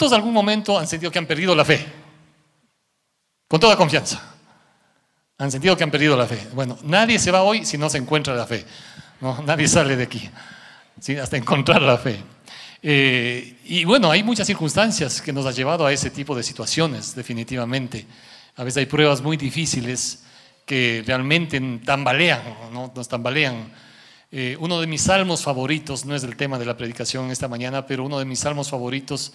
¿Cuántos algún momento han sentido que han perdido la fe? Con toda confianza. Han sentido que han perdido la fe. Bueno, nadie se va hoy si no se encuentra la fe. No, nadie sale de aquí. Hasta encontrar la fe. Eh, y bueno, hay muchas circunstancias que nos han llevado a ese tipo de situaciones, definitivamente. A veces hay pruebas muy difíciles que realmente tambalean, ¿no? nos tambalean. Eh, uno de mis salmos favoritos, no es el tema de la predicación esta mañana, pero uno de mis salmos favoritos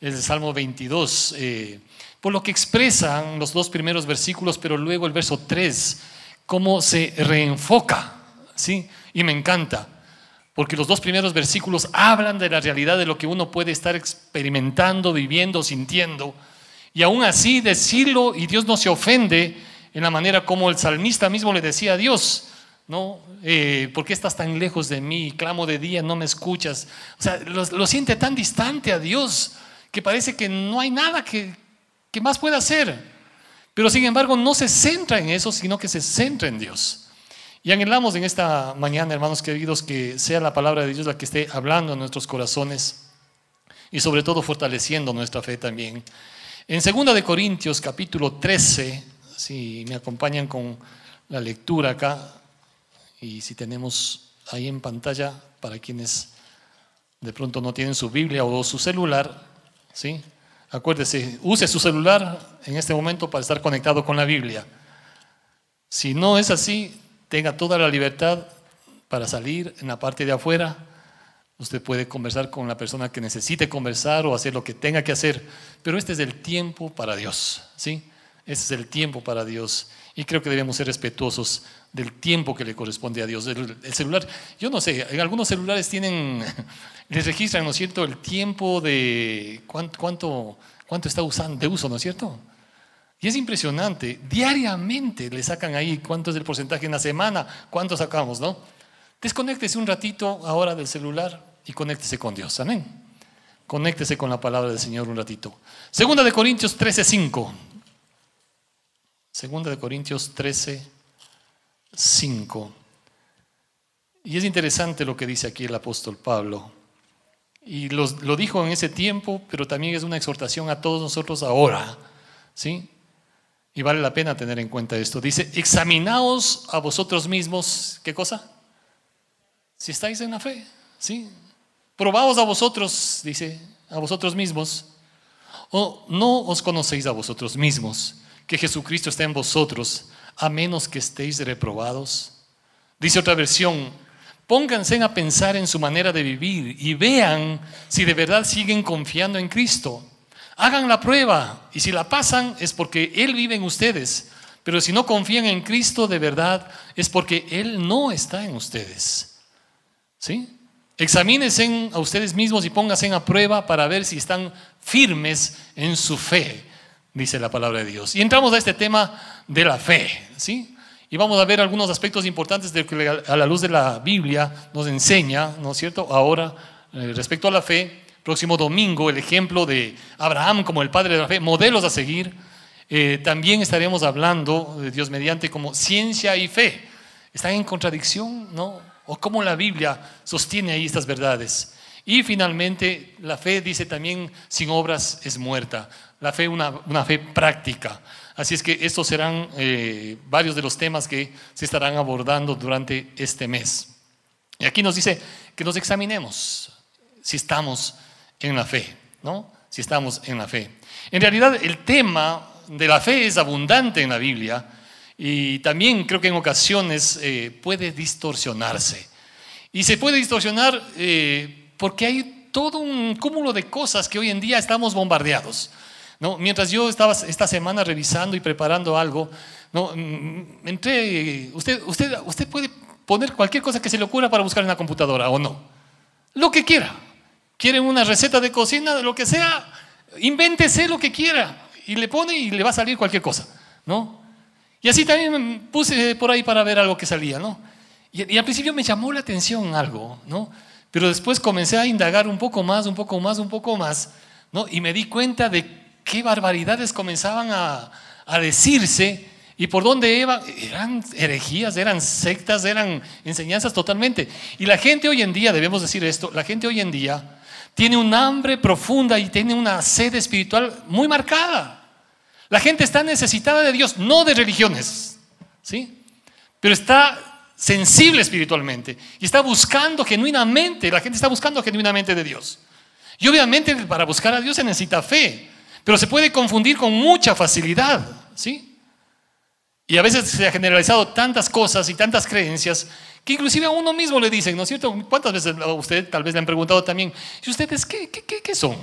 el Salmo 22, eh, por lo que expresan los dos primeros versículos, pero luego el verso 3, cómo se reenfoca, ¿sí? Y me encanta. Porque los dos primeros versículos hablan de la realidad de lo que uno puede estar experimentando, viviendo, sintiendo. Y aún así decirlo y Dios no se ofende en la manera como el salmista mismo le decía a Dios, ¿no? Eh, ¿Por qué estás tan lejos de mí? Clamo de día, no me escuchas. O sea, lo, siente tan distante a Dios que parece que no hay nada que, que más pueda hacer. Pero sin embargo no se centra en eso, sino que se centra en Dios. Y anhelamos en esta mañana, hermanos queridos, que sea la palabra de Dios la que esté hablando en nuestros corazones y sobre todo fortaleciendo nuestra fe también. En 2 de Corintios capítulo 13, si me acompañan con la lectura acá y si tenemos ahí en pantalla para quienes de pronto no tienen su Biblia o su celular, ¿sí? Acuérdese, use su celular en este momento para estar conectado con la Biblia. Si no es así, tenga toda la libertad para salir en la parte de afuera. Usted puede conversar con la persona que necesite conversar o hacer lo que tenga que hacer, pero este es el tiempo para Dios, ¿sí? Este es el tiempo para Dios. Y creo que debemos ser respetuosos del tiempo que le corresponde a Dios. El, celular, yo no sé, en algunos celulares tienen, les registran, ¿no es cierto?, el tiempo de cuánto, cuánto, cuánto está usando, de uso, ¿no es cierto? Y es impresionante, diariamente le sacan ahí cuánto es el porcentaje en la semana, cuánto sacamos, ¿no? Desconéctese un ratito ahora del celular y conéctese con Dios, amén. Conéctese con la palabra del Señor un ratito. Segunda de Corintios 13:5. Segunda de Corintios 13:5. Y es interesante lo que dice aquí el apóstol Pablo. Y lo dijo en ese tiempo, pero también es una exhortación a todos nosotros ahora. ¿Sí? Y vale la pena tener en cuenta esto. Dice, examinaos a vosotros mismos, ¿qué cosa? Si estáis en la fe, ¿sí? Probaos a vosotros, dice, a vosotros mismos. O no os conocéis a vosotros mismos, que Jesucristo está en vosotros, a menos que estéis reprobados. Dice otra versión, pónganse a pensar en su manera de vivir y vean si de verdad siguen confiando en Cristo. Hagan la prueba y si la pasan es porque Él vive en ustedes. Pero si no confían en Cristo de verdad es porque Él no está en ustedes. ¿Sí? Examínense a ustedes mismos y pónganse a prueba para ver si están firmes en su fe, dice la palabra de Dios. Y entramos a este tema de la fe. ¿Sí? Y vamos a ver algunos aspectos importantes de que a la luz de la Biblia nos enseña, ¿no es cierto? Ahora, eh, respecto a la fe, próximo domingo el ejemplo de Abraham como el padre de la fe, modelos a seguir. Eh, también estaremos hablando de Dios mediante como ciencia y fe. ¿Están en contradicción? ¿No? ¿O cómo la Biblia sostiene ahí estas verdades? Y finalmente, la fe dice también, sin obras es muerta. La fe, una, una fe práctica. Así es que estos serán eh, varios de los temas que se estarán abordando durante este mes. Y aquí nos dice que nos examinemos si estamos en la fe, ¿no? Si estamos en la fe. En realidad el tema de la fe es abundante en la Biblia y también creo que en ocasiones eh, puede distorsionarse. Y se puede distorsionar eh, porque hay todo un cúmulo de cosas que hoy en día estamos bombardeados. ¿No? Mientras yo estaba esta semana revisando y preparando algo, ¿no? Mm, entré, usted, usted, usted puede poner cualquier cosa que se le ocurra para buscar en la computadora o no. Lo que quiera quieren una receta de cocina, lo que sea, invéntese lo que quiera y le pone y le va a salir cualquier cosa, ¿no? Y así también puse por ahí para ver algo que salía, ¿no? Y, al principio me llamó la atención algo, ¿no? Pero después comencé a indagar un poco más, un poco más, un poco más, ¿no? Y me di cuenta de qué barbaridades comenzaban a, a decirse y por dónde iban, eran herejías, eran sectas, eran enseñanzas totalmente. Y la gente hoy en día, debemos decir esto, la gente hoy en día tiene un hambre profunda y tiene una sed espiritual muy marcada. La gente está necesitada de Dios, no de religiones, ¿sí? Pero está sensible espiritualmente y está buscando genuinamente, la gente está buscando genuinamente de Dios. Y obviamente para buscar a Dios se necesita fe, pero se puede confundir con mucha facilidad, ¿sí? Y a veces se ha generalizado tantas cosas y tantas creencias que inclusive a uno mismo le dicen, ¿no es cierto? ¿Cuántas veces a usted tal vez le han preguntado también, ¿y ustedes qué, qué, qué, son?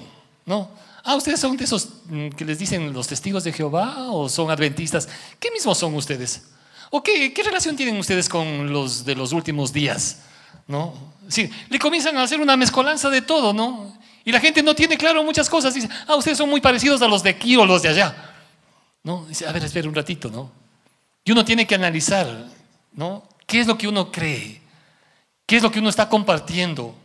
¿No? Ah, ustedes son de esos mm, que les dicen los testigos de Jehová o son adventistas. ¿Qué mismos son ustedes? ¿O qué, qué relación tienen ustedes con los de los últimos días? ¿No? Sí, le comienzan a hacer una mezcolanza de todo, ¿no? Y la gente no tiene claro muchas cosas. Dice, ah, ustedes son muy parecidos a los de aquí o los de allá. ¿No? Dice, a ver, espera un ratito, ¿no? Y uno tiene que analizar, ¿no? ¿Qué es lo que uno cree? ¿Qué es lo que uno está compartiendo?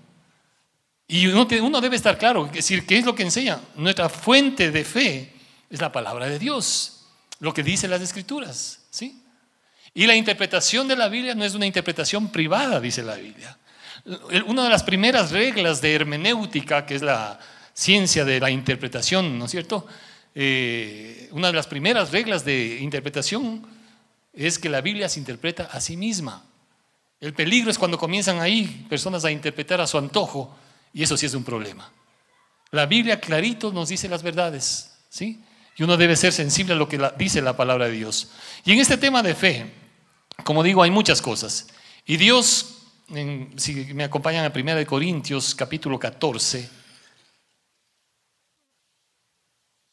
Y uno, uno debe estar claro, es decir, ¿qué es lo que enseña? Nuestra fuente de fe es la palabra de Dios, lo que dice las escrituras, ¿sí? Y la interpretación de la Biblia no es una interpretación privada, dice la Biblia. Una de las primeras reglas de hermenéutica, que es la ciencia de la interpretación, ¿no es cierto? Eh, una de las primeras reglas de interpretación es que la Biblia se interpreta a sí misma. El peligro es cuando comienzan ahí personas a interpretar a su antojo y eso sí es un problema. La Biblia clarito nos dice las verdades, ¿sí? Y uno debe ser sensible a lo que dice la palabra de Dios. Y en este tema de fe, como digo, hay muchas cosas. Y Dios, si me acompañan a 1 Corintios capítulo 14,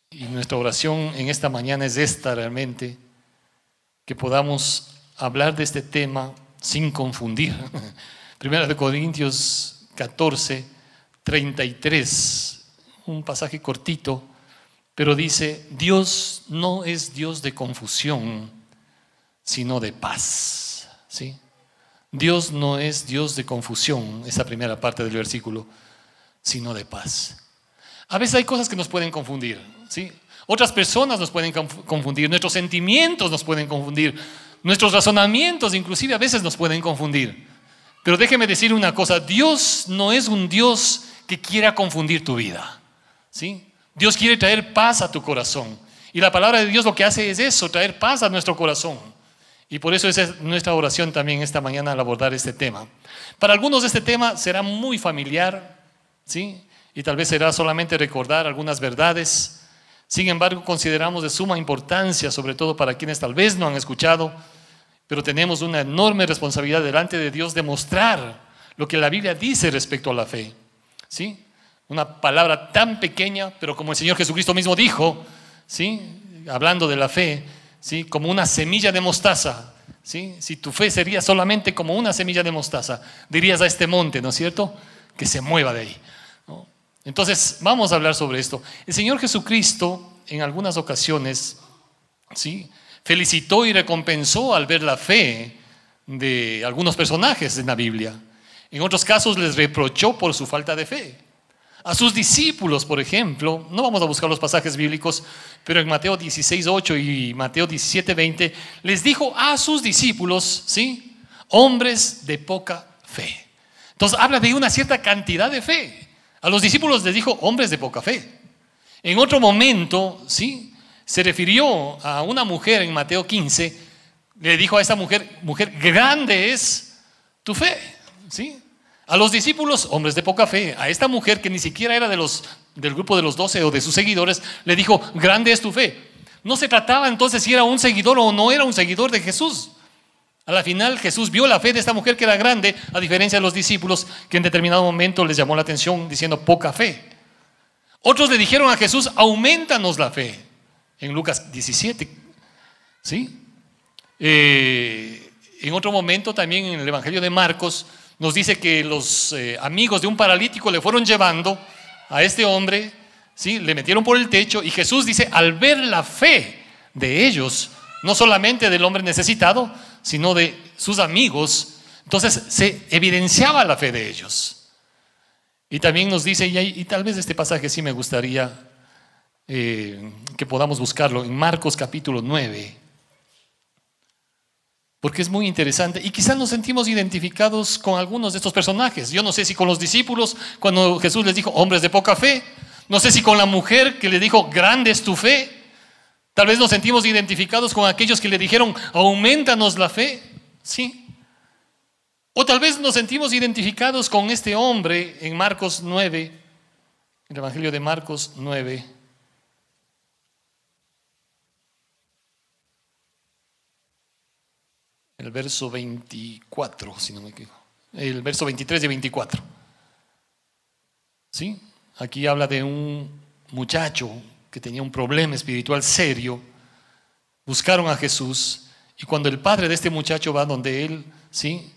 y nuestra oración en esta mañana es esta realmente, que podamos hablar de este tema sin confundir. Primera de Corintios 14, 33, un pasaje cortito, pero dice, Dios no es Dios de confusión, sino de paz. ¿Sí? Dios no es Dios de confusión, esa primera parte del versículo, sino de paz. A veces hay cosas que nos pueden confundir, ¿sí? Otras personas nos pueden confundir, nuestros sentimientos nos pueden confundir, nuestros razonamientos inclusive a veces nos pueden confundir. Pero déjeme decir una cosa, Dios no es un Dios que quiera confundir tu vida. ¿sí? Dios quiere traer paz a tu corazón. Y la palabra de Dios lo que hace es eso, traer paz a nuestro corazón. Y por eso es nuestra oración también esta mañana al abordar este tema. Para algunos este tema será muy familiar, ¿sí? Y tal vez será solamente recordar algunas verdades sin embargo, consideramos de suma importancia, sobre todo para quienes tal vez no han escuchado, pero tenemos una enorme responsabilidad delante de Dios de mostrar lo que la Biblia dice respecto a la fe. ¿Sí? Una palabra tan pequeña, pero como el Señor Jesucristo mismo dijo, ¿sí? hablando de la fe, ¿sí? como una semilla de mostaza. ¿sí? Si tu fe sería solamente como una semilla de mostaza, dirías a este monte, ¿no es cierto? Que se mueva de ahí. Entonces, vamos a hablar sobre esto. El Señor Jesucristo, en algunas ocasiones, ¿sí? felicitó y recompensó al ver la fe de algunos personajes en la Biblia. En otros casos les reprochó por su falta de fe. A sus discípulos, por ejemplo, no vamos a buscar los pasajes bíblicos, pero en Mateo 16, 8 y Mateo 17, 20, les dijo a sus discípulos, ¿sí? Hombres de poca fe. Entonces habla de una cierta cantidad de fe. A los discípulos les dijo hombres de poca fe. En otro momento, ¿sí? Se refirió a una mujer en Mateo 15, le dijo a esa mujer, mujer, grande es tu fe, ¿sí? A los discípulos, hombres de poca fe, a esta mujer que ni siquiera era de los, del grupo de los doce o de sus seguidores, le dijo, grande es tu fe. No se trataba entonces si era un seguidor o no era un seguidor de Jesús. A la final Jesús vio la fe de esta mujer que era grande, a diferencia de los discípulos que en determinado momento les llamó la atención diciendo poca fe. Otros le dijeron a Jesús, aumentanos la fe. En Lucas 17. ¿Sí? Eh, en otro momento también en el Evangelio de Marcos nos dice que los eh, amigos de un paralítico le fueron llevando a este hombre, ¿sí? le metieron por el techo y Jesús dice, al ver la fe de ellos, no solamente del hombre necesitado, sino de sus amigos. Entonces se evidenciaba la fe de ellos. Y también nos dice, y, tal vez este pasaje sí me gustaría eh, que podamos buscarlo, en Marcos capítulo 9. Porque es muy interesante y quizás nos sentimos identificados con algunos de estos personajes. Yo no sé si con los discípulos, cuando Jesús les dijo, hombres de poca fe, no sé si con la mujer que le dijo, grande es tu fe. Tal vez nos sentimos identificados con aquellos que le dijeron, aumentanos la fe. Sí. O tal vez nos sentimos identificados con este hombre en Marcos 9, el Evangelio de Marcos 9. El verso 24, si no me equivoco. El verso 23 y 24. ¿Sí? Aquí habla de un muchacho que tenía un problema espiritual serio. Buscaron a Jesús y cuando el padre de este muchacho va donde él, ¿sí?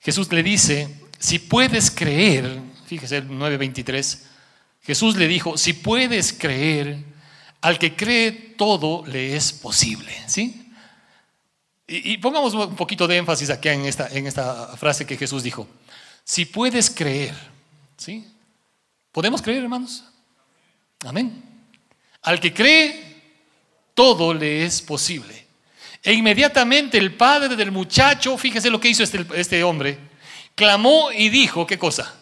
Jesús le dice, si puedes creer, fíjese el 9:23, Jesús le dijo, si puedes creer, al que cree todo le es posible, ¿sí? Y, pongamos un poquito de énfasis aquí en esta, en esta frase que Jesús dijo, si puedes creer, ¿sí? ¿Podemos creer, hermanos? Amén. Al que cree, todo le es posible. E inmediatamente el padre del muchacho, fíjese lo que hizo este, este hombre, clamó y dijo, ¿qué cosa?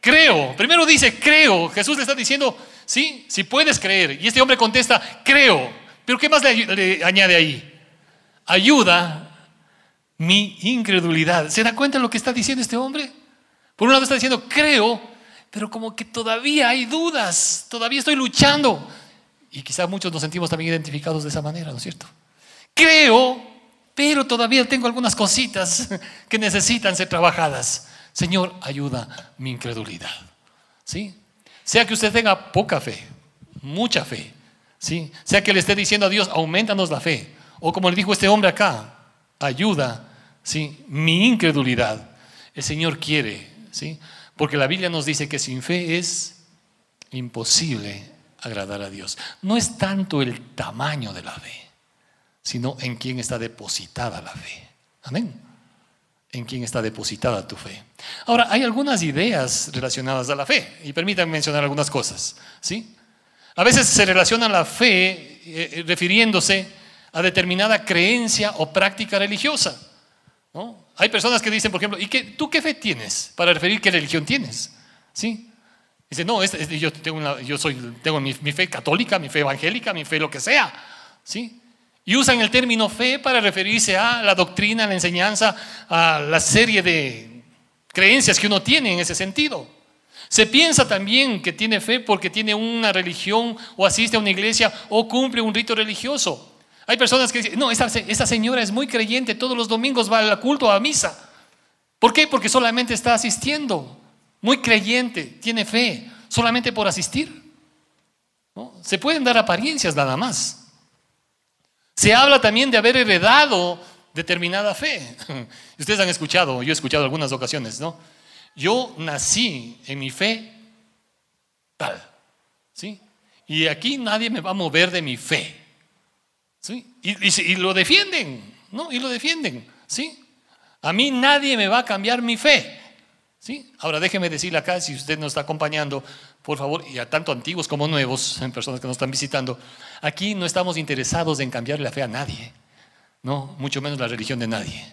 Creo. Primero dice, creo. Jesús le está diciendo, sí, si puedes creer. Y este hombre contesta, creo. Pero ¿qué más le, le añade ahí? Ayuda mi incredulidad. ¿Se da cuenta de lo que está diciendo este hombre? Por un lado está diciendo, creo, pero como que todavía hay dudas, todavía estoy luchando. Y quizás muchos nos sentimos también identificados de esa manera, ¿no es cierto? Creo, pero todavía tengo algunas cositas que necesitan ser trabajadas. Señor, ayuda mi incredulidad. ¿Sí? Sea que usted tenga poca fe, mucha fe, ¿sí? Sea que le esté diciendo a Dios, aumentanos la fe. O como le dijo este hombre acá, ayuda, ¿sí? Mi incredulidad. El Señor quiere, ¿sí? Porque la Biblia nos dice que sin fe es imposible agradar a Dios. No es tanto el tamaño de la fe, sino en quién está depositada la fe. Amén. En quién está depositada tu fe. Ahora, hay algunas ideas relacionadas a la fe, y permítanme mencionar algunas cosas. ¿sí? A veces se relaciona la fe eh, refiriéndose a determinada creencia o práctica religiosa. ¿no? Hay personas que dicen, por ejemplo, ¿y qué, tú qué fe tienes para referir qué religión tienes? ¿Sí? Dice, no, yo, tengo, yo soy, tengo mi, fe católica, mi fe evangélica, mi fe lo que sea. ¿Sí? Y usan el término fe para referirse a la doctrina, a la enseñanza, a la serie de creencias que uno tiene en ese sentido. Se piensa también que tiene fe porque tiene una religión o asiste a una iglesia o cumple un rito religioso. Hay personas que dicen, no, esta, señora es muy creyente, todos los domingos va al culto, a misa. ¿Por qué? Porque solamente está asistiendo. Muy creyente, tiene fe, solamente por asistir. Se pueden dar apariencias nada más. Se habla también de haber heredado determinada fe. Ustedes han escuchado, yo he escuchado algunas ocasiones, ¿no? Yo nací en mi fe tal, ¿sí? Y aquí nadie me va a mover de mi fe. Y, lo defienden, ¿no? Y lo defienden, ¿sí? A mí nadie me va a cambiar mi fe. ¿Sí? Ahora déjeme decirle acá, si usted nos está acompañando, por favor, y a tanto antiguos como nuevos, en personas que nos están visitando, aquí no estamos interesados en cambiar la fe a nadie, no, mucho menos la religión de nadie.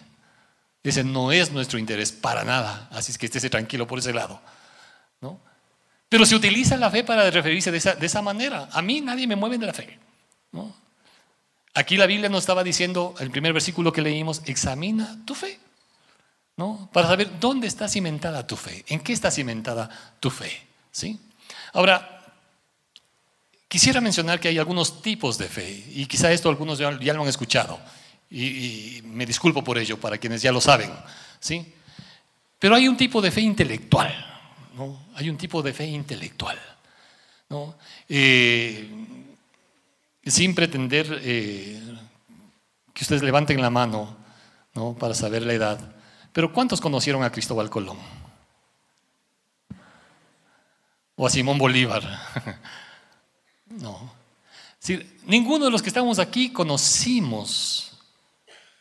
Ese no es nuestro interés para nada, así es que estése tranquilo por ese lado, ¿no? Pero se utiliza la fe para referirse de esa, de esa manera. A mí nadie me mueve de la fe, ¿no? Aquí la Biblia nos estaba diciendo, el primer versículo que leímos, examina tu fe, ¿no? Para saber dónde está cimentada tu fe, en qué está cimentada tu fe, ¿sí? Ahora, quisiera mencionar que hay algunos tipos de fe, y quizá esto algunos ya, lo han escuchado, y, me disculpo por ello, para quienes ya lo saben, ¿sí? Pero hay un tipo de fe intelectual, ¿no? Hay un tipo de fe intelectual, ¿no? Eh, sin pretender eh, que ustedes levanten la mano ¿no? para saber la edad. Pero ¿cuántos conocieron a Cristóbal Colón? O a Simón Bolívar. no. ninguno de los que estamos aquí conocimos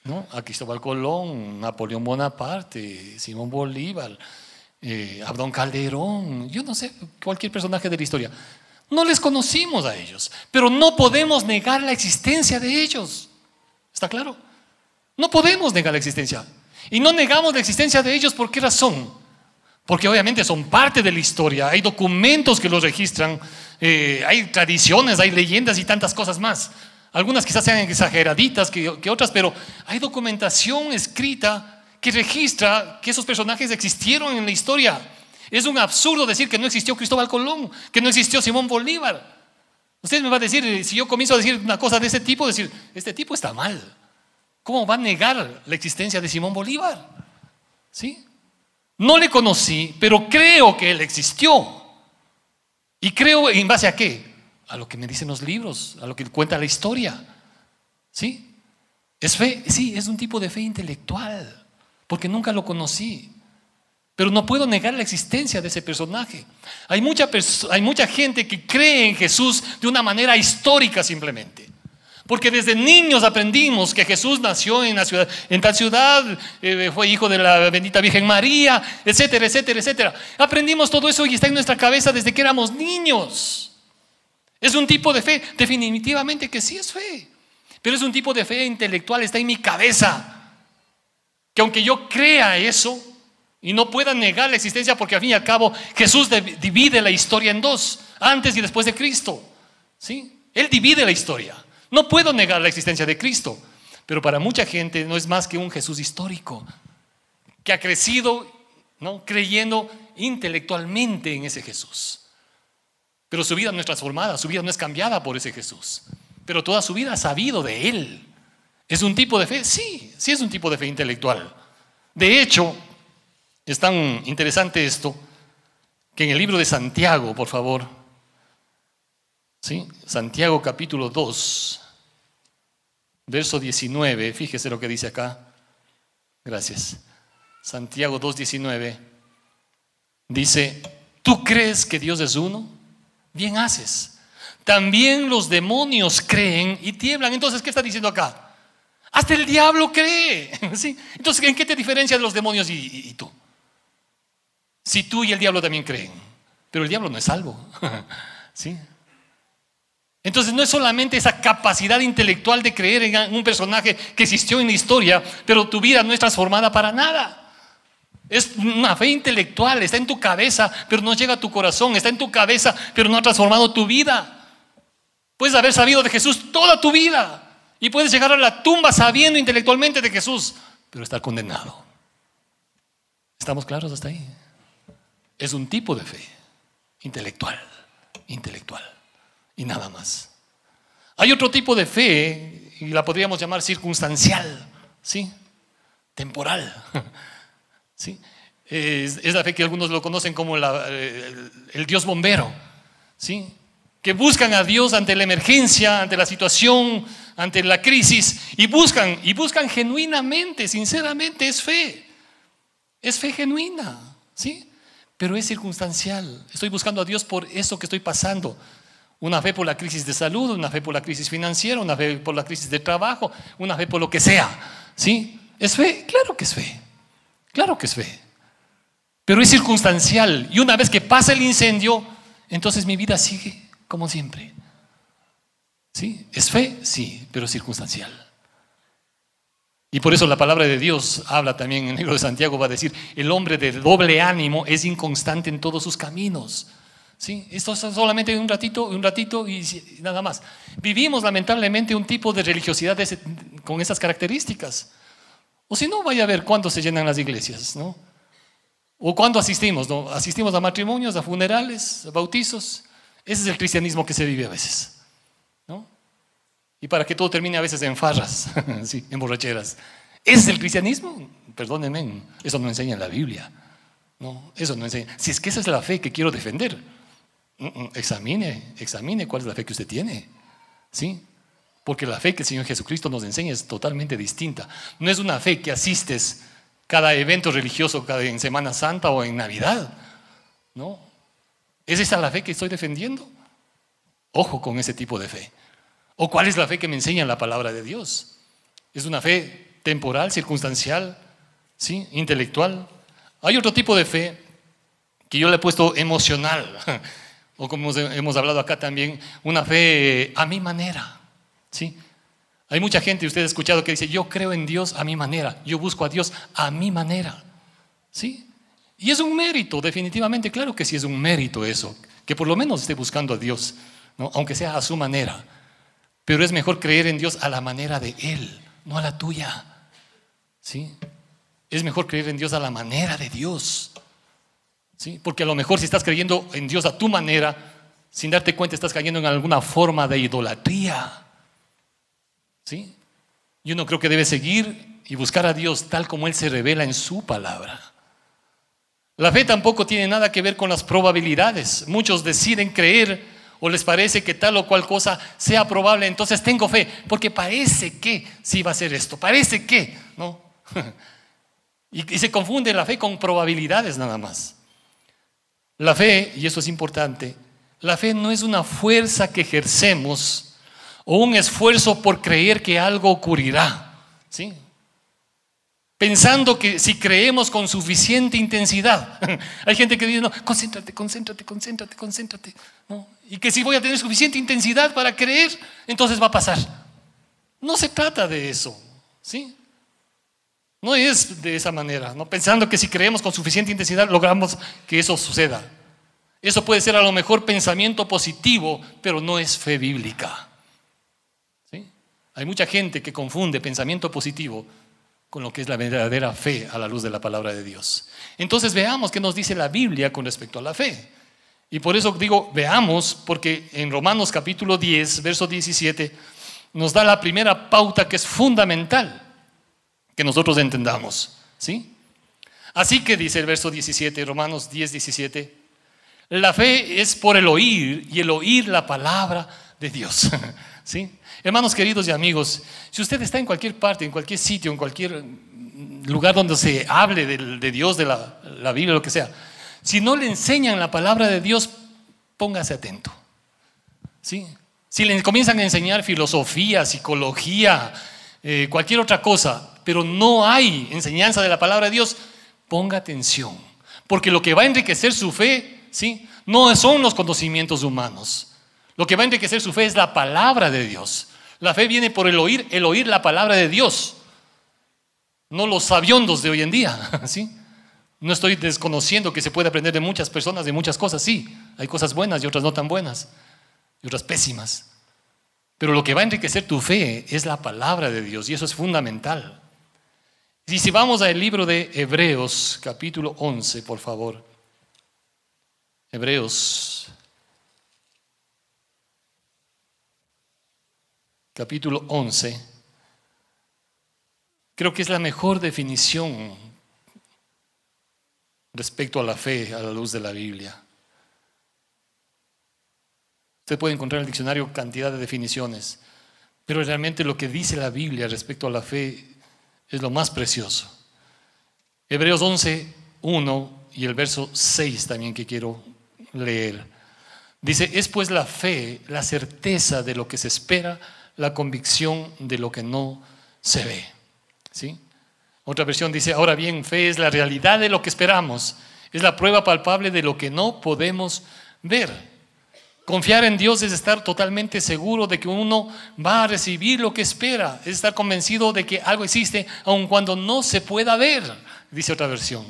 ¿no? a Cristóbal Colón, Napoleón Bonaparte, Simón Bolívar, eh, Abdón Calderón, yo no sé, cualquier personaje de la historia. No les conocimos a ellos, pero no podemos negar la existencia de ellos. ¿Está claro? No podemos negar la existencia. Y no negamos la existencia de ellos, ¿por qué razón? Porque obviamente son parte de la historia, hay documentos que los registran, eh, hay tradiciones, hay leyendas y tantas cosas más. Algunas quizás sean exageraditas que, que otras, pero hay documentación escrita que registra que esos personajes existieron en la historia. Es un absurdo decir que no existió Cristóbal Colón, que no existió Simón Bolívar. Usted me va a decir, si yo comienzo a decir una cosa de ese tipo, decir, este tipo está mal. ¿Cómo va a negar la existencia de Simón Bolívar? ¿Sí? No le conocí, pero creo que él existió. ¿Y creo en base a qué? A lo que me dicen los libros, a lo que cuenta la historia. ¿Sí? ¿Es fe? Sí, es un tipo de fe intelectual, porque nunca lo conocí. Pero no puedo negar la existencia de ese personaje. Hay mucha, hay mucha gente que cree en Jesús de una manera histórica simplemente. Porque desde niños aprendimos que Jesús nació en, tal ciudad, eh, fue hijo de la bendita Virgen María, etcétera, etcétera, etcétera. Aprendimos todo eso y está en nuestra cabeza desde que éramos niños. Es un tipo de fe, definitivamente que sí es fe, pero es un tipo de fe intelectual, está en mi cabeza. Que aunque yo crea eso y no pueda negar la existencia, porque al fin y al cabo Jesús divide la historia en dos, antes y después de Cristo. ¿sí? Él divide la historia. No puedo negar la existencia de Cristo, pero para mucha gente no es más que un Jesús histórico, que ha crecido ¿no? creyendo intelectualmente en ese Jesús. Pero su vida no es transformada, su vida no es cambiada por ese Jesús. Pero toda su vida ha sabido de Él. ¿Es un tipo de fe? Sí, sí es un tipo de fe intelectual. De hecho, es tan interesante esto que en el libro de Santiago, por favor, ¿sí? Santiago capítulo 2, verso 19, fíjese lo que dice acá. Gracias. Santiago 2.19 dice, ¿tú crees que Dios es uno? Bien haces. También los demonios creen y tiemblan. Entonces, ¿qué está diciendo acá? Hasta el diablo cree. ¿Sí? Entonces, ¿en qué te diferencia de los demonios y, y tú? Si tú y el diablo también creen. Pero el diablo no es salvo. ¿Sí? Entonces no es solamente esa capacidad intelectual de creer en un personaje que existió en la historia, pero tu vida no es transformada para nada. Es una fe intelectual, está en tu cabeza, pero no llega a tu corazón, está en tu cabeza, pero no ha transformado tu vida. Puedes haber sabido de Jesús toda tu vida y puedes llegar a la tumba sabiendo intelectualmente de Jesús, pero estar condenado. ¿Estamos claros hasta ahí? Es un tipo de fe intelectual, intelectual y nada más. Hay otro tipo de fe, y la podríamos llamar circunstancial, ¿sí? Temporal. ¿sí? Es, la fe que algunos lo conocen como el, el, Dios bombero, ¿sí? Que buscan a Dios ante la emergencia, ante la situación, ante la crisis, y buscan, y buscan genuinamente, sinceramente, es fe. Es fe genuina, ¿sí? Pero es circunstancial. Estoy buscando a Dios por eso que estoy pasando. Una fe por la crisis de salud, una fe por la crisis financiera, una fe por la crisis de trabajo, una fe por lo que sea. ¿Sí? ¿Es fe? Claro que es fe. Claro que es fe. Pero es circunstancial. Y una vez que pasa el incendio, entonces mi vida sigue como siempre. ¿Sí? ¿Es fe? Sí, pero circunstancial. Y por eso la palabra de Dios habla también en el libro de Santiago, va a decir, el hombre de doble ánimo es inconstante en todos sus caminos. ¿Sí? Esto es solamente un ratito, un ratito y nada más. Vivimos lamentablemente un tipo de religiosidad con esas características. O si no, vaya a ver cuándo se llenan las iglesias, ¿no? O cuándo asistimos, ¿no? Asistimos a matrimonios, a funerales, a bautizos. Ese es el cristianismo que se vive a veces. Y para que todo termine a veces en farras, en borracheras. ¿Ese es el cristianismo? Perdónenme, eso no enseña en la Biblia. No, eso no enseña. Si es que esa es la fe que quiero defender. Mm, mm, examine, examine cuál es la fe que usted tiene. ¿Sí? Porque la fe que el Señor Jesucristo nos enseña es totalmente distinta. No es una fe que asistes cada evento religioso, cada en Semana Santa o en Navidad. No. ¿Es esa la fe que estoy defendiendo? Ojo con ese tipo de fe. ¿O cuál es la fe que me enseña la palabra de Dios? ¿Es una fe temporal, circunstancial, ¿sí? intelectual? Hay otro tipo de fe que yo le he puesto emocional. o como hemos hablado acá también, una fe a mi manera. ¿sí? Hay mucha gente, usted ha escuchado que dice, yo creo en Dios a mi manera, yo busco a Dios a mi manera. ¿Sí? Y es un mérito, definitivamente, claro que sí es un mérito eso, que por lo menos esté buscando a Dios, ¿no? aunque sea a su manera. Pero es mejor creer en Dios a la manera de Él, no a la tuya. ¿Sí? Es mejor creer en Dios a la manera de Dios. ¿Sí? Porque a lo mejor si estás creyendo en Dios a tu manera, sin darte cuenta estás cayendo en alguna forma de idolatría. ¿Sí? Y uno creo que debe seguir y buscar a Dios tal como Él se revela en su palabra. La fe tampoco tiene nada que ver con las probabilidades. Muchos deciden creer o les parece que tal o cual cosa sea probable, entonces tengo fe, porque parece que sí va a ser esto, parece que, ¿no? y, se confunde la fe con probabilidades nada más. La fe, y eso es importante, la fe no es una fuerza que ejercemos o un esfuerzo por creer que algo ocurrirá. ¿sí? Pensando que si creemos con suficiente intensidad, hay gente que dice, no, concéntrate, concéntrate, concéntrate, concéntrate. Y que si voy a tener suficiente intensidad para creer, entonces va a pasar. No se trata de eso. ¿sí? No es de esa manera, ¿no? pensando que si creemos con suficiente intensidad logramos que eso suceda. Eso puede ser a lo mejor pensamiento positivo, pero no es fe bíblica. Hay mucha gente que confunde pensamiento positivo con lo que es la verdadera fe a la luz de la palabra de Dios. Entonces veamos qué nos dice la Biblia con respecto a la fe. Y por eso digo, veamos, porque en Romanos capítulo 10, verso 17, nos da la primera pauta que es fundamental que nosotros entendamos. ¿sí? Así que dice el verso 17, Romanos 10, 17, la fe es por el oír y el oír la palabra de Dios. ¿sí? Hermanos queridos y amigos, si usted está en cualquier parte, en cualquier sitio, en cualquier lugar donde se hable de, Dios, de la, Biblia, lo que sea, si no le enseñan la palabra de Dios, póngase atento. Si le comienzan a enseñar filosofía, psicología, eh, cualquier otra cosa, pero no hay enseñanza de la palabra de Dios, ponga atención. Porque lo que va a enriquecer su fe, ¿sí? no son los conocimientos humanos. Lo que va a enriquecer su fe es la palabra de Dios. La fe viene por el oír, el oír la palabra de Dios, no los sabiondos de hoy en día, ¿sí? No estoy desconociendo que se puede aprender de muchas personas, de muchas cosas, sí, hay cosas buenas y otras no tan buenas, y otras pésimas. Pero lo que va a enriquecer tu fe es la palabra de Dios, y eso es fundamental. Y si vamos al libro de Hebreos, capítulo 11, por favor. Hebreos capítulo 11, creo que es la mejor definición respecto a la fe a la luz de la Biblia. Usted puede encontrar en el diccionario cantidad de definiciones, pero realmente lo que dice la Biblia respecto a la fe es lo más precioso. Hebreos 11, 1 y el verso 6 también que quiero leer. Dice, es pues la fe, la certeza de lo que se espera, la convicción de lo que no se ve. ¿Sí? Otra versión dice, ahora bien, fe es la realidad de lo que esperamos, es la prueba palpable de lo que no podemos ver. Confiar en Dios es estar totalmente seguro de que uno va a recibir lo que espera, es estar convencido de que algo existe aun cuando no se pueda ver, dice otra versión.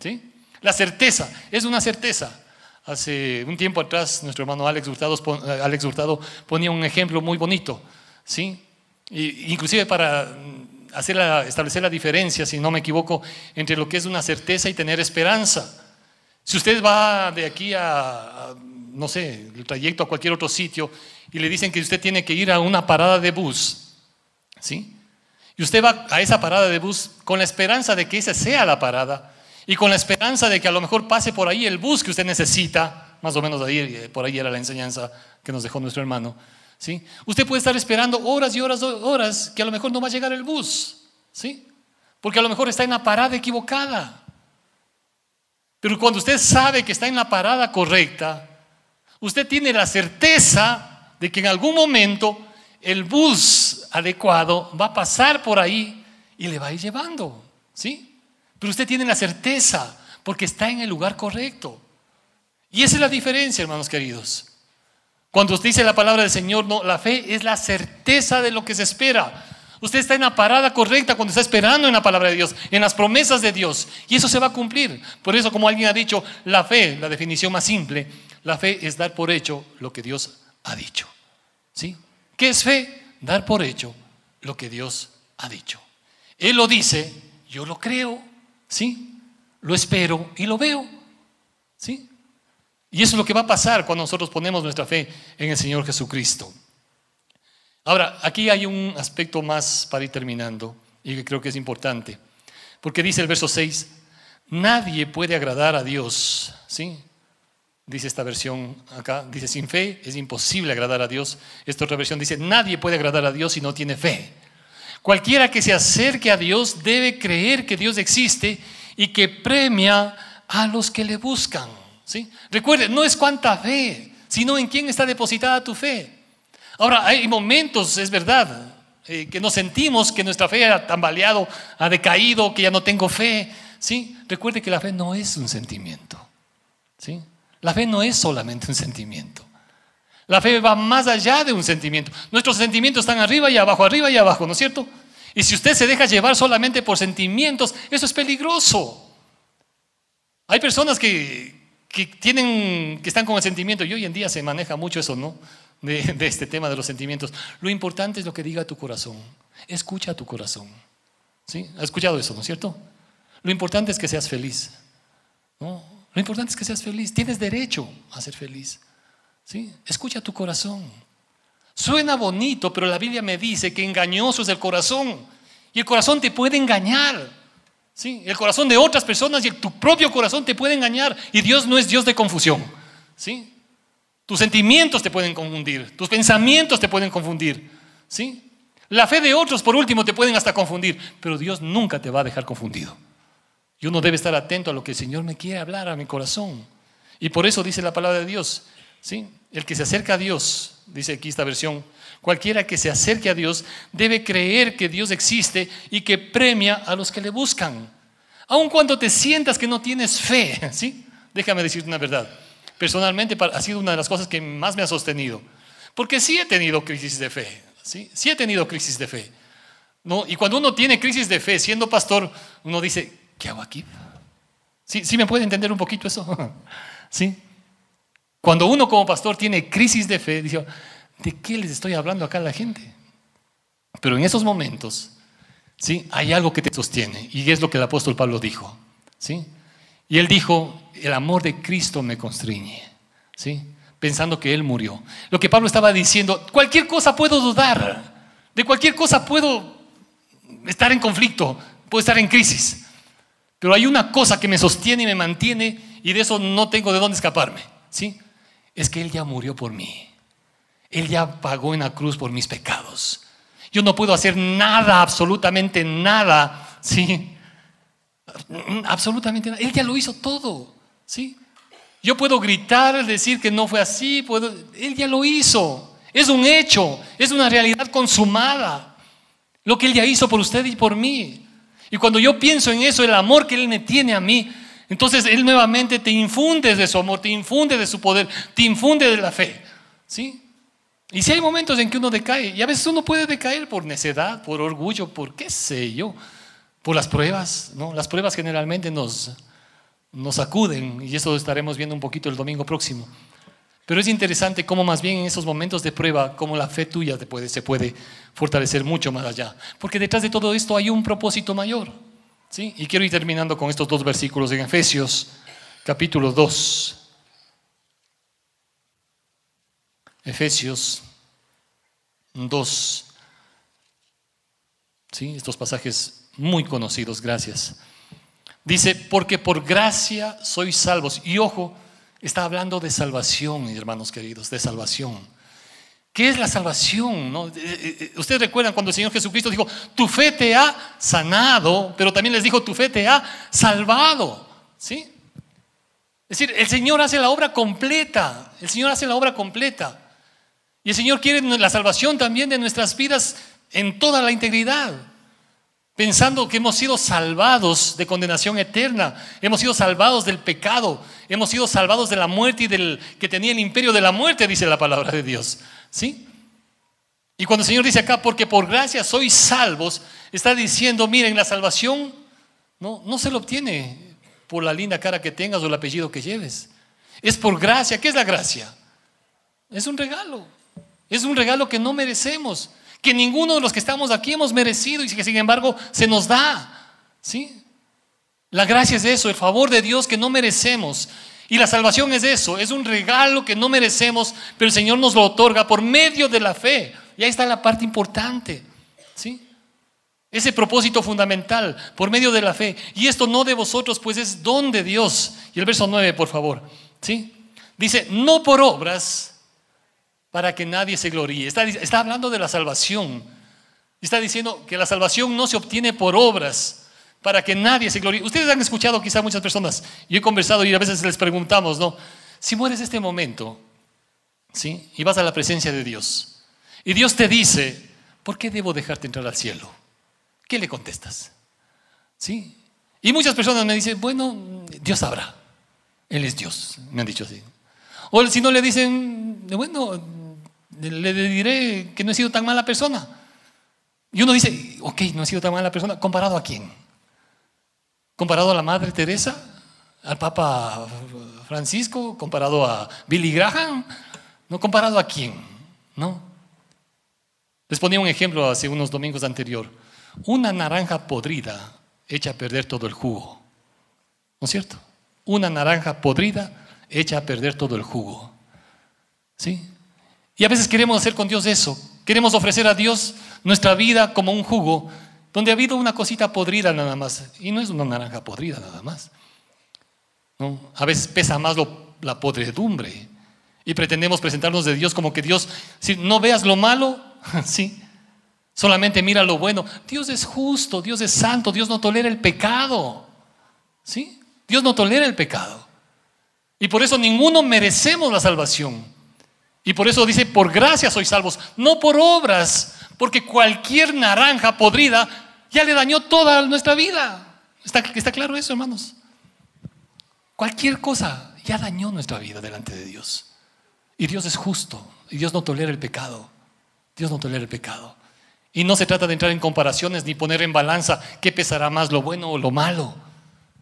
¿Sí? La certeza, es una certeza. Hace un tiempo atrás nuestro hermano Alex Hurtado, Alex Hurtado ponía un ejemplo muy bonito. ¿Sí? inclusive para hacer establecer la diferencia, si no me equivoco, entre lo que es una certeza y tener esperanza. Si usted va de aquí a, no sé, el trayecto a cualquier otro sitio y le dicen que usted tiene que ir a una parada de bus, ¿sí? Y usted va a esa parada de bus con la esperanza de que esa sea la parada y con la esperanza de que a lo mejor pase por ahí el bus que usted necesita, más o menos ahí, eh, por ahí era la enseñanza que nos dejó nuestro hermano. ¿Sí? Usted puede estar esperando horas y horas horas que a lo mejor no va a llegar el bus, ¿sí? Porque a lo mejor está en la parada equivocada. Pero cuando usted sabe que está en la parada correcta, usted tiene la certeza de que en algún momento el bus adecuado va a pasar por ahí y le va a ir llevando, ¿sí? Pero usted tiene la certeza porque está en el lugar correcto. Y esa es la diferencia, hermanos queridos. Cuando usted dice la palabra del Señor, no, la fe es la certeza de lo que se espera. Usted está en la parada correcta cuando está esperando en la palabra de Dios, en las promesas de Dios. Y eso se va a cumplir. Por eso, como alguien ha dicho, la fe, la definición más simple, la fe es dar por hecho lo que Dios ha dicho. ¿Sí? ¿Qué es fe? Dar por hecho lo que Dios ha dicho. Él lo dice, yo lo creo, ¿sí? Lo espero y lo veo, ¿sí? Y eso es lo que va a pasar cuando nosotros ponemos nuestra fe en el Señor Jesucristo. Ahora, aquí hay un aspecto más para ir terminando y que creo que es importante. Porque dice el verso 6, nadie puede agradar a Dios, ¿sí? Dice esta versión acá, dice, sin fe es imposible agradar a Dios. Esta otra versión dice, nadie puede agradar a Dios si no tiene fe. Cualquiera que se acerque a Dios debe creer que Dios existe y que premia a los que le buscan. Recuerde, no es cuánta fe, sino en quién está depositada tu fe. Ahora, hay momentos, es verdad, eh, que nos sentimos que nuestra fe ha tambaleado, ha decaído, que ya no tengo fe. ¿sí? Recuerde que la fe no es un sentimiento. ¿sí? La fe no es solamente un sentimiento. La fe va más allá de un sentimiento. Nuestros sentimientos están arriba y abajo, arriba y abajo, ¿no es cierto? Y si usted se deja llevar solamente por sentimientos, eso es peligroso. Hay personas que, que tienen, que están con el sentimiento, y hoy en día se maneja mucho eso, ¿no? de, este tema de los sentimientos. Lo importante es lo que diga tu corazón. Escucha tu corazón. ¿Sí? ¿Has escuchado eso, no es cierto? Lo importante es que seas feliz. ¿no? Lo importante es que seas feliz. Tienes derecho a ser feliz. ¿Sí? Escucha tu corazón. Suena bonito, pero la Biblia me dice que engañoso es el corazón. Y el corazón te puede engañar. ¿Sí? El corazón de otras personas y tu propio corazón te puede engañar. Y Dios no es Dios de confusión. ¿Sí? Tus sentimientos te pueden confundir, tus pensamientos te pueden confundir, ¿sí? La fe de otros, por último, te pueden hasta confundir, pero Dios nunca te va a dejar confundido. Y uno debe estar atento a lo que el Señor me quiere hablar a mi corazón. Y por eso dice la palabra de Dios, ¿sí? El que se acerca a Dios, dice aquí esta versión, cualquiera que se acerque a Dios debe creer que Dios existe y que premia a los que le buscan. Aun cuando te sientas que no tienes fe, ¿sí? Déjame decirte una verdad personalmente ha sido una de las cosas que más me ha sostenido. Porque sí he tenido crisis de fe, sí, sí he tenido crisis de fe. ¿no? Y cuando uno tiene crisis de fe, siendo pastor, uno dice, ¿qué hago aquí? ¿Sí, sí me puede entender un poquito eso? ¿Sí? Cuando uno como pastor tiene crisis de fe, dice, ¿de qué les estoy hablando acá a la gente? Pero en esos momentos, ¿sí? Hay algo que te sostiene y es lo que el apóstol Pablo dijo, ¿sí? Y él dijo, el amor de Cristo me constriñe, ¿sí? Pensando que Él murió. Lo que Pablo estaba diciendo, cualquier cosa puedo dudar, de cualquier cosa puedo estar en conflicto, puedo estar en crisis. Pero hay una cosa que me sostiene y me mantiene y de eso no tengo de dónde escaparme, ¿sí? Es que Él ya murió por mí. Él ya pagó en la cruz por mis pecados. Yo no puedo hacer nada, absolutamente nada, ¿sí? Absolutamente nada. Él ya lo hizo todo. ¿Sí? Yo puedo gritar, decir que no fue así, Él ya lo hizo. Es un hecho, es una realidad consumada. Lo que Él ya hizo por usted y por mí. Y cuando yo pienso en eso, el amor que Él me tiene a mí, entonces Él nuevamente te infunde de su amor, te infunde de su poder, te infunde de la fe. ¿Sí? Y si hay momentos en que uno decae, y a veces uno puede decaer por necedad, por orgullo, por qué sé yo, por las pruebas, ¿no? Las pruebas generalmente nos, nos acuden y eso estaremos viendo un poquito el domingo próximo. Pero es interesante cómo más bien en esos momentos de prueba, cómo la fe tuya te puede, se puede fortalecer mucho más allá. Porque detrás de todo esto hay un propósito mayor. ¿sí? Y quiero ir terminando con estos dos versículos en Efesios capítulo 2. Efesios 2. ¿Sí? Estos pasajes muy conocidos, gracias. Dice, porque por gracia sois salvos. Y ojo, está hablando de salvación, hermanos queridos, de salvación. ¿Qué es la salvación? ¿No? Eh, eh, eh, ustedes recuerdan cuando el Señor Jesucristo dijo, tu fe te ha sanado, pero también les dijo, tu fe te ha salvado. ¿Sí? Es decir, el Señor hace la obra completa. El Señor hace la obra completa. Y el Señor quiere la salvación también de nuestras vidas en toda la integridad. pensando que hemos sido salvados de condenación eterna, hemos sido salvados del pecado, hemos sido salvados de la muerte y del que tenía el imperio de la muerte, dice la palabra de Dios. ¿Sí? Y cuando el Señor dice acá, porque por gracia sois salvos, está diciendo, miren, la salvación no, no se lo obtiene por la linda cara que tengas o el apellido que lleves. Es por gracia. ¿Qué es la gracia? Es un regalo. Es un regalo que no merecemos, que ninguno de los que estamos aquí hemos merecido y que sin embargo se nos da. ¿Sí? La gracia es eso, el favor de Dios que no merecemos. Y la salvación es eso, es un regalo que no merecemos, pero el Señor nos lo otorga por medio de la fe. Y ahí está la parte importante. ¿Sí? Ese propósito fundamental por medio de la fe. Y esto no de vosotros, pues es don de Dios. Y el verso 9, por favor. ¿Sí? Dice, no por obras para que nadie se gloríe. Está, está hablando de la salvación. Está diciendo que la salvación no se obtiene por obras para que nadie se gloríe. Ustedes han escuchado quizá muchas personas, yo he conversado y a veces les preguntamos, ¿no? Si mueres este momento, ¿sí? Y vas a la presencia de Dios. Y Dios te dice, ¿por qué debo dejarte entrar al cielo? ¿Qué le contestas? ¿Sí? Y muchas personas me dicen, bueno, Dios sabrá. Él es Dios, me han dicho así. O si no le dicen, bueno, le diré que no he sido tan mala persona. Y uno dice, ok, no he sido tan mala persona, ¿comparado a quién? ¿Comparado a la Madre Teresa? ¿Al Papa Francisco? ¿Comparado a Billy Graham? ¿No comparado a quién? ¿No? Les ponía un ejemplo hace unos domingos anterior. Una naranja podrida echa a perder todo el jugo. ¿No es cierto? Una naranja podrida echa a perder todo el jugo. ¿Sí? Y a veces queremos hacer con Dios eso. Queremos ofrecer a Dios nuestra vida como un jugo donde ha habido una cosita podrida nada más. Y no es una naranja podrida nada más. ¿No? A veces pesa más la podredumbre. Y pretendemos presentarnos de Dios como que Dios, si no veas lo malo, sí, solamente mira lo bueno. Dios es justo, Dios es santo, Dios no tolera el pecado. ¿Sí? Dios no tolera el pecado. Y por eso ninguno merecemos la salvación. Y por eso dice, por gracia sois salvos, no por obras, porque cualquier naranja podrida ya le dañó toda nuestra vida. ¿Está, está claro eso, hermanos? Cualquier cosa ya dañó nuestra vida delante de Dios. Y Dios es justo. Y Dios no tolera el pecado. Dios no tolera el pecado. Y no se trata de entrar en comparaciones ni poner en balanza qué pesará más, lo bueno o lo malo.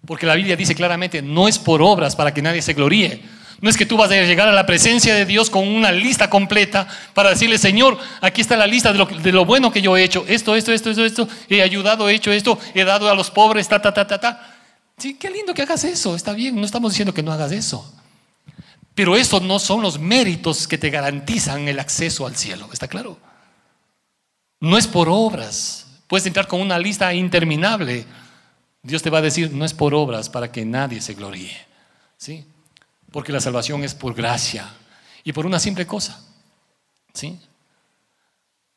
Porque la Biblia dice claramente, no es por obras para que nadie se gloríe. No es que tú vas a llegar a la presencia de Dios con una lista completa para decirle, Señor, aquí está la lista de lo, bueno que yo he hecho. Esto, esto, esto, esto, esto. He ayudado, he hecho esto, he dado a los pobres, ta, ta, ta, ta, ta. Sí, qué lindo que hagas eso. Está bien, no estamos diciendo que no hagas eso. Pero esos no son los méritos que te garantizan el acceso al cielo, ¿está claro? No es por obras. Puedes entrar con una lista interminable. Dios te va a decir, no es por obras para que nadie se gloríe. ¿Sí? Porque la salvación es por gracia y por una simple cosa. ¿Sí?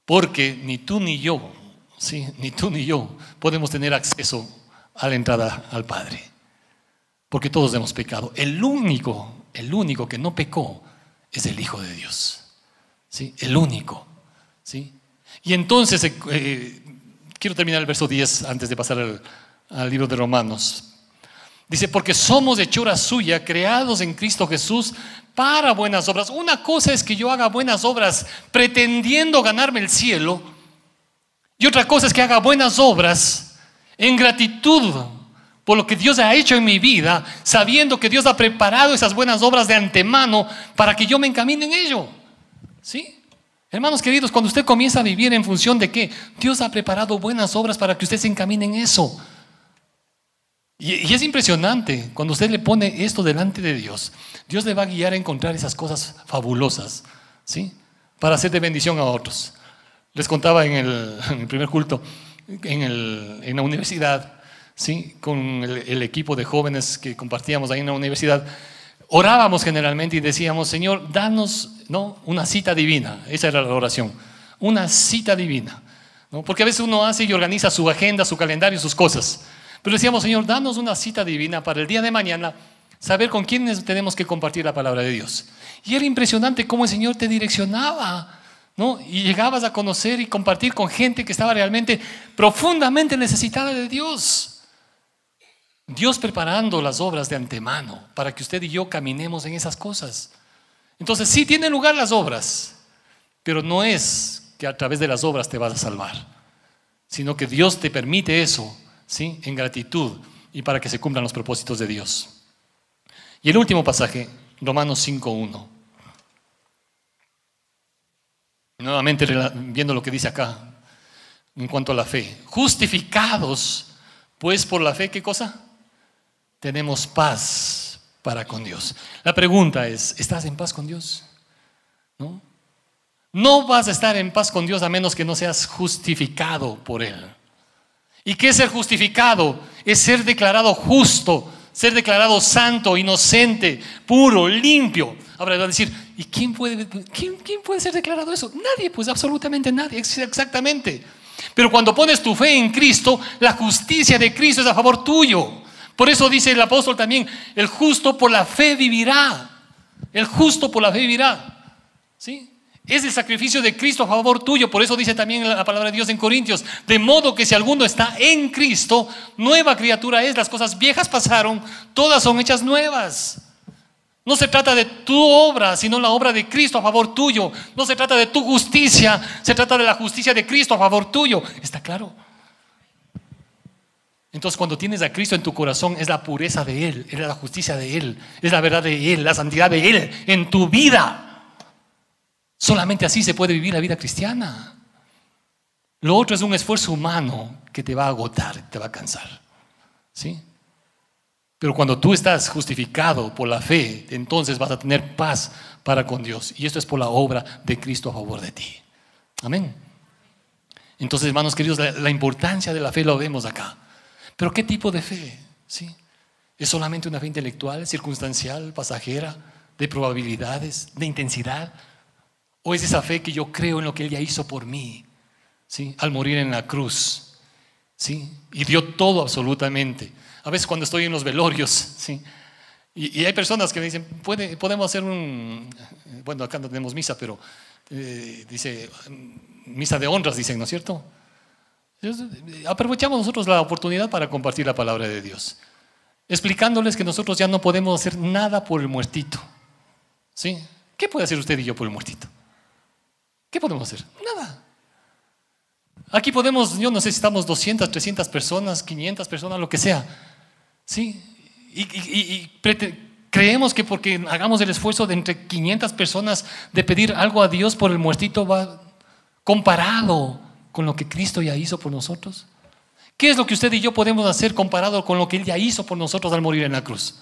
Porque ni tú ni yo, ¿sí? Ni tú ni yo podemos tener acceso a la entrada al Padre. Porque todos hemos pecado. El único el único que no pecó es el Hijo de Dios. ¿Sí? El único. ¿Sí? Y entonces, eh, eh, quiero terminar el verso 10 antes de pasar al, al libro de Romanos. Dice, porque somos hechura suya, creados en Cristo Jesús para buenas obras. Una cosa es que yo haga buenas obras pretendiendo ganarme el cielo. Y otra cosa es que haga buenas obras en gratitud por lo que Dios ha hecho en mi vida, sabiendo que Dios ha preparado esas buenas obras de antemano para que yo me encamine en ello. ¿Sí? Hermanos queridos, cuando usted comienza a vivir en función de que Dios ha preparado buenas obras para que usted se encamine en eso. Y, es impresionante cuando usted le pone esto delante de Dios. Dios le va a guiar a encontrar esas cosas fabulosas, ¿sí? Para hacer de bendición a otros. Les contaba en el, primer culto, en, la universidad, ¿sí? con el, equipo de jóvenes que compartíamos ahí en la universidad, orábamos generalmente y decíamos, Señor, danos ¿no? una cita divina. Esa era la oración, una cita divina. ¿no? Porque a veces uno hace y organiza su agenda, su calendario, sus cosas. Pero decíamos, Señor, danos una cita divina para el día de mañana, saber con quiénes tenemos que compartir la palabra de Dios. Y era impresionante cómo el Señor te direccionaba. ¿no? Y llegabas a conocer y compartir con gente que estaba realmente profundamente necesitada de Dios. Dios preparando las obras de antemano para que usted y yo caminemos en esas cosas. Entonces sí tienen lugar las obras, pero no es que a través de las obras te vas a salvar, sino que Dios te permite eso, ¿sí? En gratitud y para que se cumplan los propósitos de Dios. Y el último pasaje, Romanos 5.1. Nuevamente viendo lo que dice acá en cuanto a la fe. Justificados, pues por la fe, ¿qué cosa? Tenemos paz para con Dios. La pregunta es, ¿estás en paz con Dios? ¿No? No vas a estar en paz con Dios a menos que no seas justificado por Él. ¿Y qué es ser justificado? Es ser declarado justo, ser declarado santo, inocente, puro, limpio. Ahora va a decir, ¿y quién puede, quién, quién puede ser declarado eso? Nadie, pues absolutamente nadie, exactamente. Pero cuando pones tu fe en Cristo, la justicia de Cristo es a favor tuyo. Por eso dice el apóstol también, el justo por la fe vivirá. El justo por la fe vivirá. ¿Sí? Es el sacrificio de Cristo a favor tuyo. Por eso dice también la palabra de Dios en Corintios. De modo que si alguno está en Cristo, nueva criatura es. Las cosas viejas pasaron, todas son hechas nuevas. No se trata de tu obra, sino la obra de Cristo a favor tuyo. No se trata de tu justicia, se trata de la justicia de Cristo a favor tuyo. ¿Está claro? Entonces cuando tienes a Cristo en tu corazón es la pureza de Él, es la justicia de Él, es la verdad de Él, la santidad de Él en tu vida. Solamente así se puede vivir la vida cristiana. Lo otro es un esfuerzo humano que te va a agotar, te va a cansar. ¿Sí? Pero cuando tú estás justificado por la fe, entonces vas a tener paz para con Dios. Y esto es por la obra de Cristo a favor de ti. Amén. Entonces, hermanos queridos, la, importancia de la fe lo vemos acá. Pero ¿qué tipo de fe? ¿Sí? ¿Es solamente una fe intelectual, circunstancial, pasajera, de probabilidades, de intensidad? ¿O es esa fe que yo creo en lo que Él ya hizo por mí? ¿Sí? Al morir en la cruz. ¿Sí? Y dio todo absolutamente a veces cuando estoy en los velorios, ¿sí? Y, hay personas que me dicen, ¿Puede, podemos hacer un, bueno, acá no tenemos misa, pero eh, dice, misa de honras, dicen, ¿no es cierto? Aprovechamos nosotros la oportunidad para compartir la palabra de Dios, explicándoles que nosotros ya no podemos hacer nada por el muertito. ¿Sí? ¿Qué puede hacer usted y yo por el muertito? ¿Qué podemos hacer? Nada. Aquí podemos, yo no sé si estamos 200, 300 personas, 500 personas, lo que sea. ¿Sí? Y, creemos que porque hagamos el esfuerzo de entre 500 personas de pedir algo a Dios por el muertito va comparado con lo que Cristo ya hizo por nosotros. ¿Qué es lo que usted y yo podemos hacer comparado con lo que Él ya hizo por nosotros al morir en la cruz?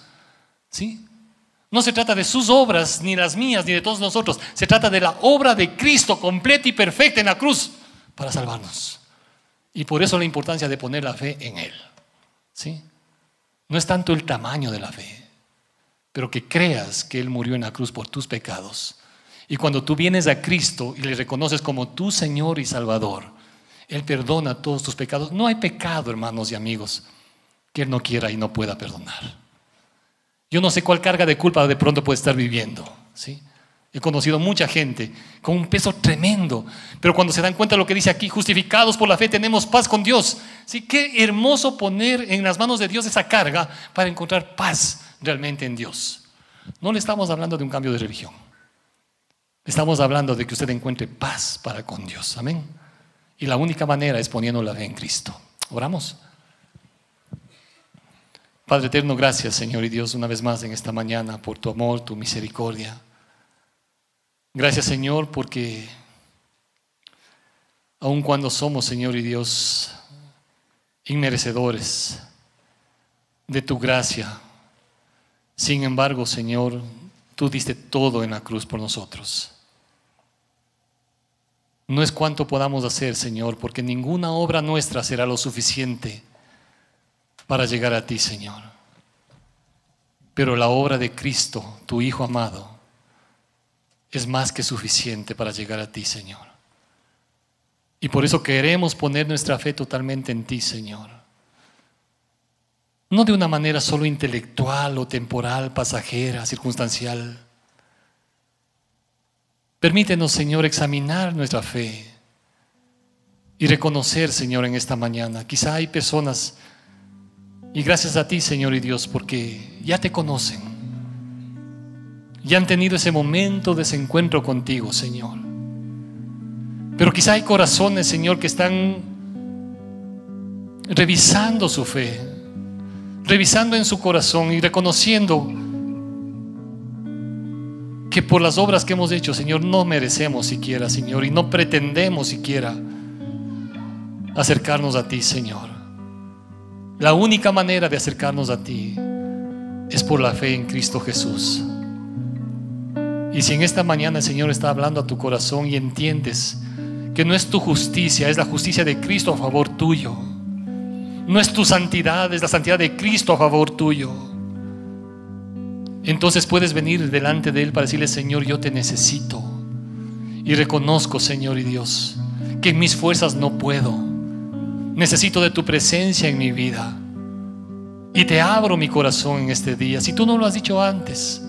¿Sí? No se trata de sus obras, ni las mías, ni de todos nosotros. Se trata de la obra de Cristo completa y perfecta en la cruz para salvarnos. Y por eso la importancia de poner la fe en Él. ¿Sí? No es tanto el tamaño de la fe, pero que creas que Él murió en la cruz por tus pecados. Y cuando tú vienes a Cristo y le reconoces como tu Señor y Salvador, Él perdona todos tus pecados. No hay pecado, hermanos y amigos, que Él no quiera y no pueda perdonar. Yo no sé cuál carga de culpa de pronto puede estar viviendo. He conocido mucha gente con un peso tremendo, pero cuando se dan cuenta de lo que dice aquí, justificados por la fe tenemos paz con Dios. Sí, qué hermoso poner en las manos de Dios esa carga para encontrar paz realmente en Dios. No le estamos hablando de un cambio de religión. Estamos hablando de que usted encuentre paz para con Dios. Amén. Y la única manera es poniendo la fe en Cristo. Oramos. Padre eterno, gracias Señor y Dios una vez más en esta mañana por tu amor, tu misericordia. Gracias Señor porque aun cuando somos Señor y Dios inmerecedores de tu gracia, sin embargo Señor, tú diste todo en la cruz por nosotros. No es cuanto podamos hacer, Señor, porque ninguna obra nuestra será lo suficiente para llegar a ti, Señor. Pero la obra de Cristo, tu Hijo amado, es más que suficiente para llegar a ti, Señor. Y por eso queremos poner nuestra fe totalmente en ti, Señor. No de una manera solo intelectual o temporal, pasajera, circunstancial, Permítenos, Señor, examinar nuestra fe y reconocer, Señor, en esta mañana. Quizá hay personas, y gracias a ti, Señor y Dios, porque ya te conocen. Ya han tenido ese momento de ese encuentro contigo, Señor. Pero quizá hay corazones, Señor, que están revisando su fe, revisando en su corazón y reconociendo que por las obras que hemos hecho, Señor, no merecemos siquiera, Señor, y no pretendemos siquiera acercarnos a ti, Señor. La única manera de acercarnos a ti es por la fe en Cristo Jesús. Y si en esta mañana el Señor está hablando a tu corazón y entiendes que no es tu justicia, es la justicia de Cristo a favor tuyo. No es tu santidad, es la santidad de Cristo a favor tuyo. Entonces puedes venir delante de Él para decirle, Señor, yo te necesito. Y reconozco, Señor y Dios, que en mis fuerzas no puedo. Necesito de tu presencia en mi vida. Y te abro mi corazón en este día. Si tú no lo has dicho antes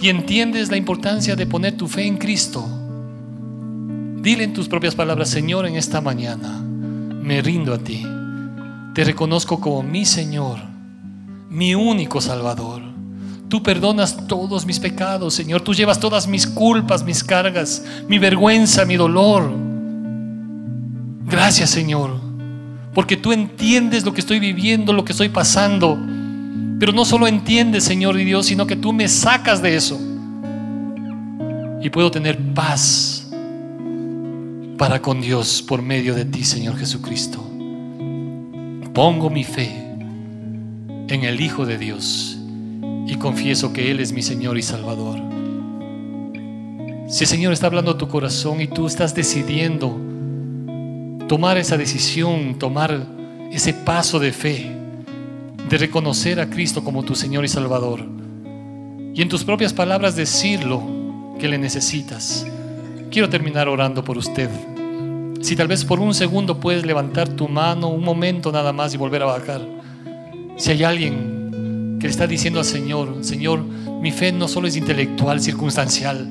y entiendes la importancia de poner tu fe en Cristo, Dile en tus propias palabras, Señor, en esta mañana me rindo a ti. Te reconozco como mi Señor, mi único Salvador. Tú perdonas todos mis pecados, Señor. Tú llevas todas mis culpas, mis cargas, mi vergüenza, mi dolor. Gracias, Señor, porque tú entiendes lo que estoy viviendo, lo que estoy pasando. Pero no solo entiendes, Señor y Dios, sino que tú me sacas de eso. Y puedo tener paz para con Dios por medio de ti, Señor Jesucristo. Pongo mi fe en el Hijo de Dios y confieso que Él es mi Señor y Salvador. Si el Señor está hablando a tu corazón y tú estás decidiendo tomar esa decisión, tomar ese paso de fe, de reconocer a Cristo como tu Señor y Salvador, y en tus propias palabras decirlo que le necesitas, quiero terminar orando por usted. Si tal vez por un segundo puedes levantar tu mano, un momento nada más y volver a bajar. Si hay alguien que le está diciendo al Señor, Señor, mi fe no solo es intelectual, circunstancial.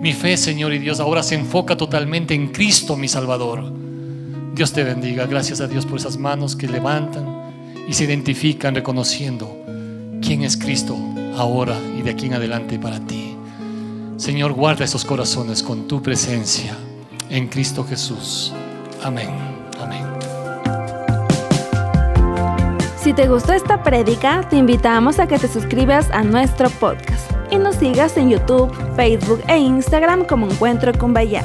Mi fe, Señor y Dios, ahora se enfoca totalmente en Cristo, mi Salvador. Dios te bendiga. Gracias a Dios por esas manos que levantan y se identifican reconociendo quién es Cristo ahora y de aquí en adelante para ti. Señor, guarda esos corazones con tu presencia en Cristo Jesús. Amén. Amén. Si te gustó esta prédica, te invitamos a que te suscribas a nuestro podcast y nos sigas en YouTube, Facebook e Instagram como Encuentro con Bahía.